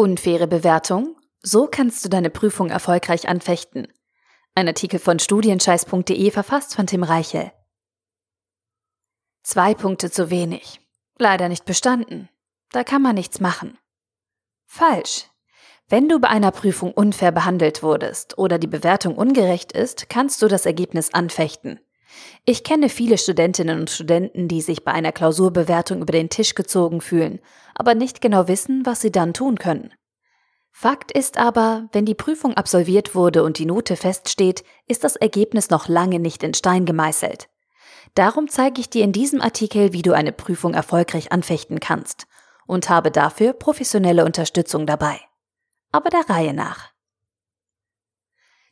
Unfaire Bewertung? So kannst du deine Prüfung erfolgreich anfechten. Ein Artikel von studienscheiß.de verfasst von Tim Reichel. Zwei Punkte zu wenig. Leider nicht bestanden. Da kann man nichts machen. Falsch. Wenn du bei einer Prüfung unfair behandelt wurdest oder die Bewertung ungerecht ist, kannst du das Ergebnis anfechten. Ich kenne viele Studentinnen und Studenten, die sich bei einer Klausurbewertung über den Tisch gezogen fühlen, aber nicht genau wissen, was sie dann tun können. Fakt ist aber, wenn die Prüfung absolviert wurde und die Note feststeht, ist das Ergebnis noch lange nicht in Stein gemeißelt. Darum zeige ich dir in diesem Artikel, wie du eine Prüfung erfolgreich anfechten kannst und habe dafür professionelle Unterstützung dabei. Aber der Reihe nach.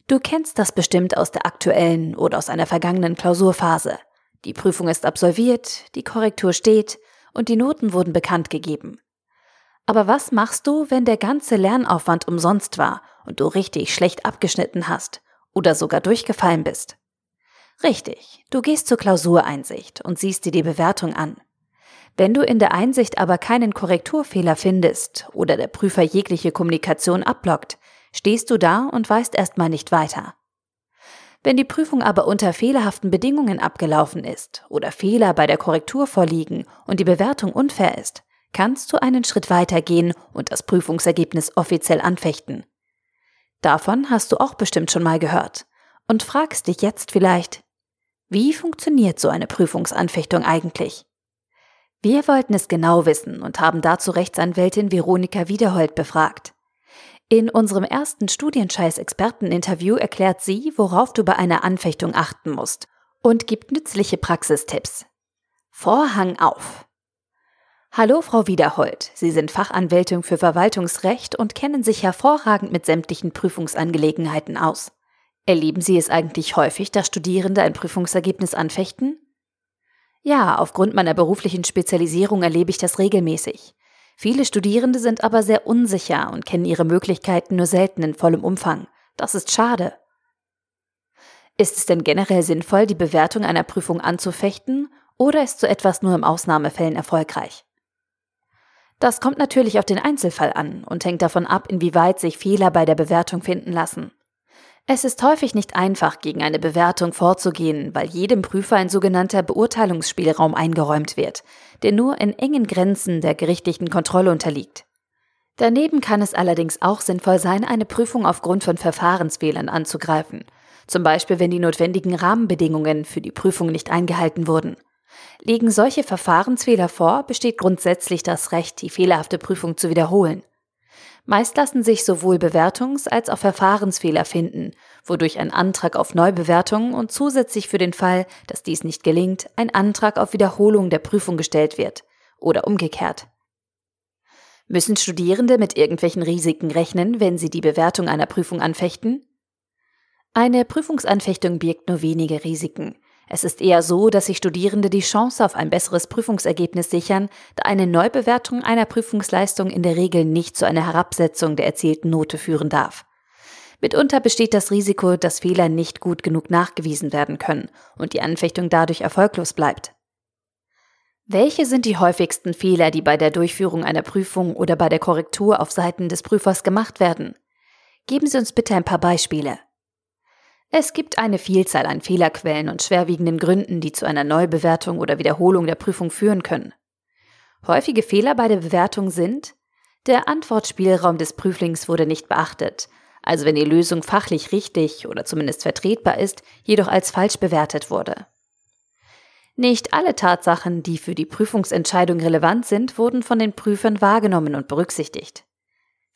Du kennst das bestimmt aus der aktuellen oder aus einer vergangenen Klausurphase. Die Prüfung ist absolviert, die Korrektur steht und die Noten wurden bekannt gegeben. Aber was machst du, wenn der ganze Lernaufwand umsonst war und du richtig schlecht abgeschnitten hast oder sogar durchgefallen bist? Richtig, du gehst zur Klausureinsicht und siehst dir die Bewertung an. Wenn du in der Einsicht aber keinen Korrekturfehler findest oder der Prüfer jegliche Kommunikation abblockt, stehst du da und weißt erstmal nicht weiter. Wenn die Prüfung aber unter fehlerhaften Bedingungen abgelaufen ist oder Fehler bei der Korrektur vorliegen und die Bewertung unfair ist, kannst du einen Schritt weiter gehen und das Prüfungsergebnis offiziell anfechten. Davon hast du auch bestimmt schon mal gehört und fragst dich jetzt vielleicht, wie funktioniert so eine Prüfungsanfechtung eigentlich? Wir wollten es genau wissen und haben dazu Rechtsanwältin Veronika Wiederhold befragt. In unserem ersten Studienscheiß-Experteninterview erklärt sie, worauf du bei einer Anfechtung achten musst und gibt nützliche Praxistipps. Vorhang auf! Hallo, Frau Wiederhold. Sie sind Fachanwältin für Verwaltungsrecht und kennen sich hervorragend mit sämtlichen Prüfungsangelegenheiten aus. Erleben Sie es eigentlich häufig, dass Studierende ein Prüfungsergebnis anfechten? Ja, aufgrund meiner beruflichen Spezialisierung erlebe ich das regelmäßig. Viele Studierende sind aber sehr unsicher und kennen ihre Möglichkeiten nur selten in vollem Umfang. Das ist schade. Ist es denn generell sinnvoll, die Bewertung einer Prüfung anzufechten, oder ist so etwas nur im Ausnahmefällen erfolgreich? Das kommt natürlich auf den Einzelfall an und hängt davon ab, inwieweit sich Fehler bei der Bewertung finden lassen. Es ist häufig nicht einfach, gegen eine Bewertung vorzugehen, weil jedem Prüfer ein sogenannter Beurteilungsspielraum eingeräumt wird, der nur in engen Grenzen der gerichtlichen Kontrolle unterliegt. Daneben kann es allerdings auch sinnvoll sein, eine Prüfung aufgrund von Verfahrensfehlern anzugreifen, zum Beispiel wenn die notwendigen Rahmenbedingungen für die Prüfung nicht eingehalten wurden. Liegen solche Verfahrensfehler vor, besteht grundsätzlich das Recht, die fehlerhafte Prüfung zu wiederholen. Meist lassen sich sowohl Bewertungs- als auch Verfahrensfehler finden, wodurch ein Antrag auf Neubewertung und zusätzlich für den Fall, dass dies nicht gelingt, ein Antrag auf Wiederholung der Prüfung gestellt wird oder umgekehrt. Müssen Studierende mit irgendwelchen Risiken rechnen, wenn sie die Bewertung einer Prüfung anfechten? Eine Prüfungsanfechtung birgt nur wenige Risiken. Es ist eher so, dass sich Studierende die Chance auf ein besseres Prüfungsergebnis sichern, da eine Neubewertung einer Prüfungsleistung in der Regel nicht zu einer Herabsetzung der erzielten Note führen darf. Mitunter besteht das Risiko, dass Fehler nicht gut genug nachgewiesen werden können und die Anfechtung dadurch erfolglos bleibt. Welche sind die häufigsten Fehler, die bei der Durchführung einer Prüfung oder bei der Korrektur auf Seiten des Prüfers gemacht werden? Geben Sie uns bitte ein paar Beispiele. Es gibt eine Vielzahl an Fehlerquellen und schwerwiegenden Gründen, die zu einer Neubewertung oder Wiederholung der Prüfung führen können. Häufige Fehler bei der Bewertung sind, der Antwortspielraum des Prüflings wurde nicht beachtet, also wenn die Lösung fachlich richtig oder zumindest vertretbar ist, jedoch als falsch bewertet wurde. Nicht alle Tatsachen, die für die Prüfungsentscheidung relevant sind, wurden von den Prüfern wahrgenommen und berücksichtigt.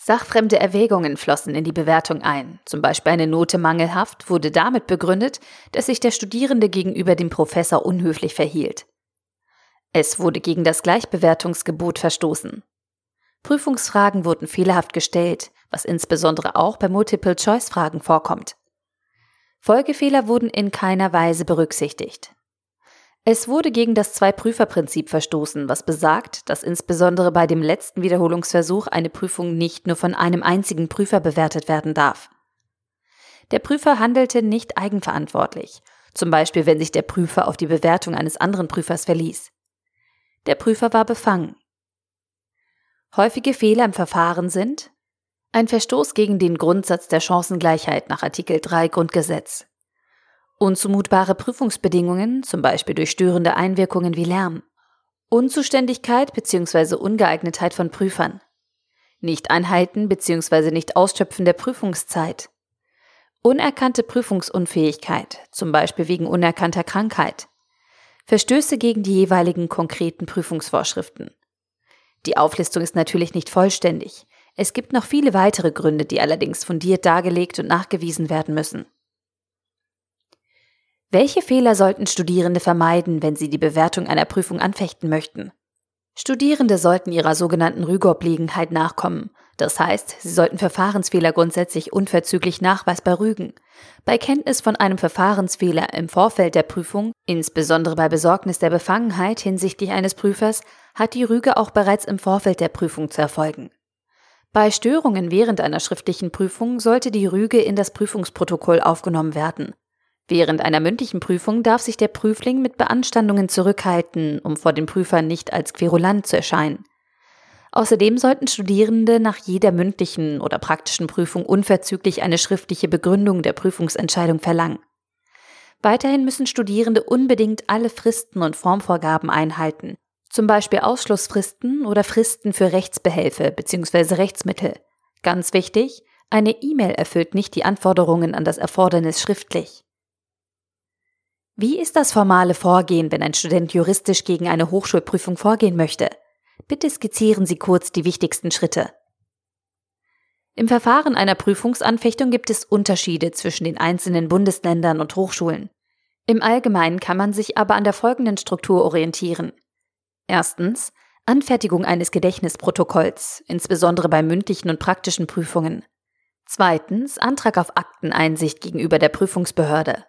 Sachfremde Erwägungen flossen in die Bewertung ein. Zum Beispiel eine Note mangelhaft wurde damit begründet, dass sich der Studierende gegenüber dem Professor unhöflich verhielt. Es wurde gegen das Gleichbewertungsgebot verstoßen. Prüfungsfragen wurden fehlerhaft gestellt, was insbesondere auch bei Multiple-Choice-Fragen vorkommt. Folgefehler wurden in keiner Weise berücksichtigt. Es wurde gegen das Zwei-Prüfer-Prinzip verstoßen, was besagt, dass insbesondere bei dem letzten Wiederholungsversuch eine Prüfung nicht nur von einem einzigen Prüfer bewertet werden darf. Der Prüfer handelte nicht eigenverantwortlich, zum Beispiel wenn sich der Prüfer auf die Bewertung eines anderen Prüfers verließ. Der Prüfer war befangen. Häufige Fehler im Verfahren sind Ein Verstoß gegen den Grundsatz der Chancengleichheit nach Artikel 3 Grundgesetz. Unzumutbare Prüfungsbedingungen, zum Beispiel durch störende Einwirkungen wie Lärm. Unzuständigkeit bzw. Ungeeignetheit von Prüfern. Nicht-Einhalten bzw. Nicht-Ausschöpfen der Prüfungszeit. Unerkannte Prüfungsunfähigkeit, zum Beispiel wegen unerkannter Krankheit. Verstöße gegen die jeweiligen konkreten Prüfungsvorschriften. Die Auflistung ist natürlich nicht vollständig. Es gibt noch viele weitere Gründe, die allerdings fundiert dargelegt und nachgewiesen werden müssen. Welche Fehler sollten Studierende vermeiden, wenn sie die Bewertung einer Prüfung anfechten möchten? Studierende sollten ihrer sogenannten Rügeobliegenheit nachkommen. Das heißt, sie sollten Verfahrensfehler grundsätzlich unverzüglich nachweisbar rügen. Bei Kenntnis von einem Verfahrensfehler im Vorfeld der Prüfung, insbesondere bei Besorgnis der Befangenheit hinsichtlich eines Prüfers, hat die Rüge auch bereits im Vorfeld der Prüfung zu erfolgen. Bei Störungen während einer schriftlichen Prüfung sollte die Rüge in das Prüfungsprotokoll aufgenommen werden. Während einer mündlichen Prüfung darf sich der Prüfling mit Beanstandungen zurückhalten, um vor den Prüfern nicht als querulant zu erscheinen. Außerdem sollten Studierende nach jeder mündlichen oder praktischen Prüfung unverzüglich eine schriftliche Begründung der Prüfungsentscheidung verlangen. Weiterhin müssen Studierende unbedingt alle Fristen und Formvorgaben einhalten, zum Beispiel Ausschlussfristen oder Fristen für Rechtsbehelfe bzw. Rechtsmittel. Ganz wichtig, eine E-Mail erfüllt nicht die Anforderungen an das Erfordernis schriftlich. Wie ist das formale Vorgehen, wenn ein Student juristisch gegen eine Hochschulprüfung vorgehen möchte? Bitte skizzieren Sie kurz die wichtigsten Schritte. Im Verfahren einer Prüfungsanfechtung gibt es Unterschiede zwischen den einzelnen Bundesländern und Hochschulen. Im Allgemeinen kann man sich aber an der folgenden Struktur orientieren. Erstens Anfertigung eines Gedächtnisprotokolls, insbesondere bei mündlichen und praktischen Prüfungen. Zweitens Antrag auf Akteneinsicht gegenüber der Prüfungsbehörde.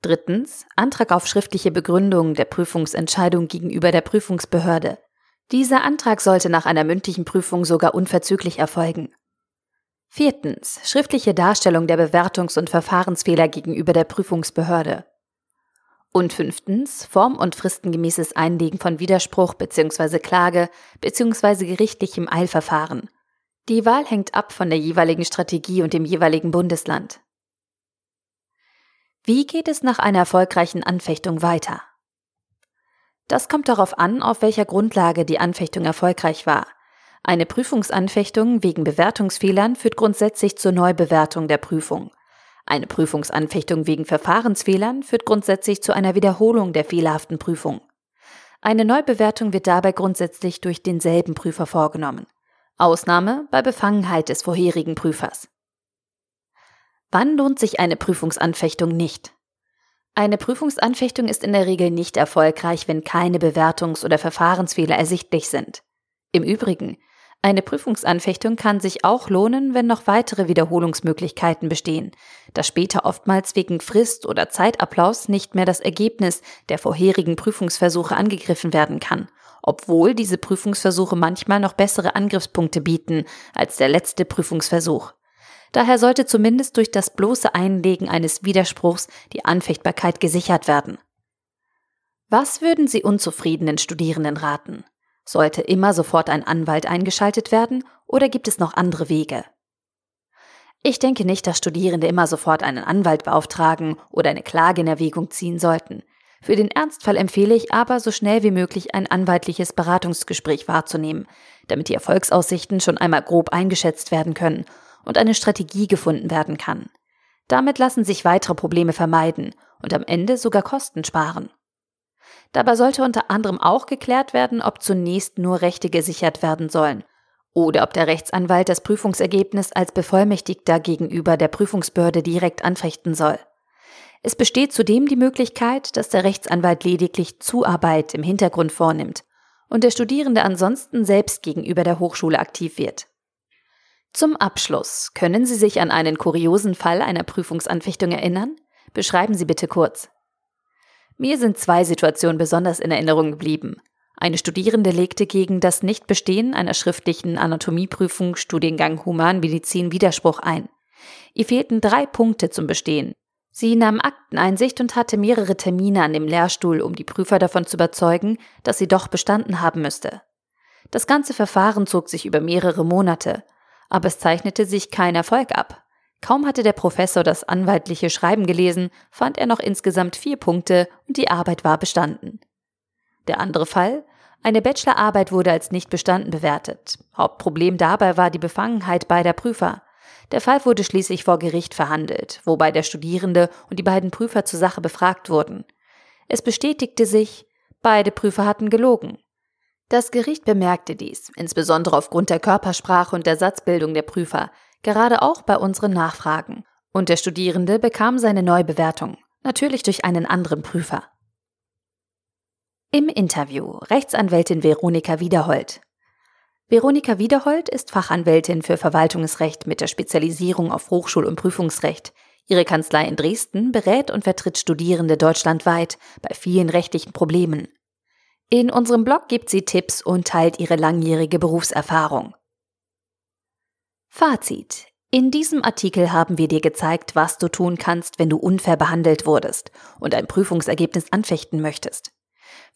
Drittens Antrag auf schriftliche Begründung der Prüfungsentscheidung gegenüber der Prüfungsbehörde. Dieser Antrag sollte nach einer mündlichen Prüfung sogar unverzüglich erfolgen. Viertens schriftliche Darstellung der Bewertungs- und Verfahrensfehler gegenüber der Prüfungsbehörde. Und fünftens form- und fristengemäßes Einlegen von Widerspruch bzw. Klage bzw. gerichtlichem Eilverfahren. Die Wahl hängt ab von der jeweiligen Strategie und dem jeweiligen Bundesland. Wie geht es nach einer erfolgreichen Anfechtung weiter? Das kommt darauf an, auf welcher Grundlage die Anfechtung erfolgreich war. Eine Prüfungsanfechtung wegen Bewertungsfehlern führt grundsätzlich zur Neubewertung der Prüfung. Eine Prüfungsanfechtung wegen Verfahrensfehlern führt grundsätzlich zu einer Wiederholung der fehlerhaften Prüfung. Eine Neubewertung wird dabei grundsätzlich durch denselben Prüfer vorgenommen. Ausnahme bei Befangenheit des vorherigen Prüfers. Wann lohnt sich eine Prüfungsanfechtung nicht? Eine Prüfungsanfechtung ist in der Regel nicht erfolgreich, wenn keine Bewertungs- oder Verfahrensfehler ersichtlich sind. Im Übrigen, eine Prüfungsanfechtung kann sich auch lohnen, wenn noch weitere Wiederholungsmöglichkeiten bestehen, da später oftmals wegen Frist oder Zeitablaus nicht mehr das Ergebnis der vorherigen Prüfungsversuche angegriffen werden kann, obwohl diese Prüfungsversuche manchmal noch bessere Angriffspunkte bieten als der letzte Prüfungsversuch. Daher sollte zumindest durch das bloße Einlegen eines Widerspruchs die Anfechtbarkeit gesichert werden. Was würden Sie unzufriedenen Studierenden raten? Sollte immer sofort ein Anwalt eingeschaltet werden oder gibt es noch andere Wege? Ich denke nicht, dass Studierende immer sofort einen Anwalt beauftragen oder eine Klage in Erwägung ziehen sollten. Für den Ernstfall empfehle ich aber, so schnell wie möglich ein anwaltliches Beratungsgespräch wahrzunehmen, damit die Erfolgsaussichten schon einmal grob eingeschätzt werden können und eine Strategie gefunden werden kann. Damit lassen sich weitere Probleme vermeiden und am Ende sogar Kosten sparen. Dabei sollte unter anderem auch geklärt werden, ob zunächst nur Rechte gesichert werden sollen oder ob der Rechtsanwalt das Prüfungsergebnis als Bevollmächtigter gegenüber der Prüfungsbehörde direkt anfechten soll. Es besteht zudem die Möglichkeit, dass der Rechtsanwalt lediglich Zuarbeit im Hintergrund vornimmt und der Studierende ansonsten selbst gegenüber der Hochschule aktiv wird. Zum Abschluss können Sie sich an einen kuriosen Fall einer Prüfungsanfechtung erinnern? Beschreiben Sie bitte kurz. Mir sind zwei Situationen besonders in Erinnerung geblieben. Eine Studierende legte gegen das Nichtbestehen einer schriftlichen Anatomieprüfung Studiengang Humanmedizin Widerspruch ein. Ihr fehlten drei Punkte zum Bestehen. Sie nahm Akteneinsicht und hatte mehrere Termine an dem Lehrstuhl, um die Prüfer davon zu überzeugen, dass sie doch bestanden haben müsste. Das ganze Verfahren zog sich über mehrere Monate. Aber es zeichnete sich kein Erfolg ab. Kaum hatte der Professor das anwaltliche Schreiben gelesen, fand er noch insgesamt vier Punkte und die Arbeit war bestanden. Der andere Fall? Eine Bachelorarbeit wurde als nicht bestanden bewertet. Hauptproblem dabei war die Befangenheit beider Prüfer. Der Fall wurde schließlich vor Gericht verhandelt, wobei der Studierende und die beiden Prüfer zur Sache befragt wurden. Es bestätigte sich, beide Prüfer hatten gelogen. Das Gericht bemerkte dies, insbesondere aufgrund der Körpersprache und der Satzbildung der Prüfer, gerade auch bei unseren Nachfragen. Und der Studierende bekam seine Neubewertung, natürlich durch einen anderen Prüfer. Im Interview Rechtsanwältin Veronika Wiederhold. Veronika Wiederhold ist Fachanwältin für Verwaltungsrecht mit der Spezialisierung auf Hochschul- und Prüfungsrecht. Ihre Kanzlei in Dresden berät und vertritt Studierende deutschlandweit bei vielen rechtlichen Problemen. In unserem Blog gibt sie Tipps und teilt ihre langjährige Berufserfahrung. Fazit. In diesem Artikel haben wir dir gezeigt, was du tun kannst, wenn du unfair behandelt wurdest und ein Prüfungsergebnis anfechten möchtest.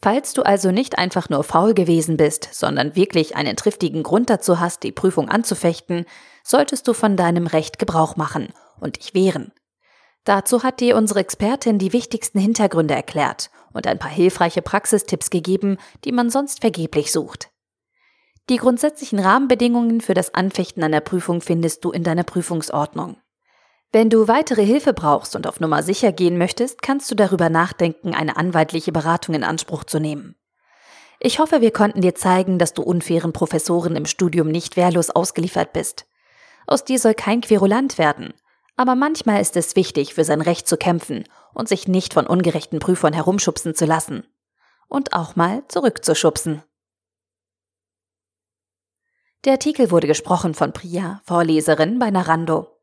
Falls du also nicht einfach nur faul gewesen bist, sondern wirklich einen triftigen Grund dazu hast, die Prüfung anzufechten, solltest du von deinem Recht Gebrauch machen und dich wehren. Dazu hat dir unsere Expertin die wichtigsten Hintergründe erklärt und ein paar hilfreiche Praxistipps gegeben, die man sonst vergeblich sucht. Die grundsätzlichen Rahmenbedingungen für das Anfechten einer Prüfung findest du in deiner Prüfungsordnung. Wenn du weitere Hilfe brauchst und auf Nummer sicher gehen möchtest, kannst du darüber nachdenken, eine anwaltliche Beratung in Anspruch zu nehmen. Ich hoffe, wir konnten dir zeigen, dass du unfairen Professoren im Studium nicht wehrlos ausgeliefert bist. Aus dir soll kein Querulant werden. Aber manchmal ist es wichtig, für sein Recht zu kämpfen und sich nicht von ungerechten Prüfern herumschubsen zu lassen. Und auch mal zurückzuschubsen. Der Artikel wurde gesprochen von Priya, Vorleserin bei Narando.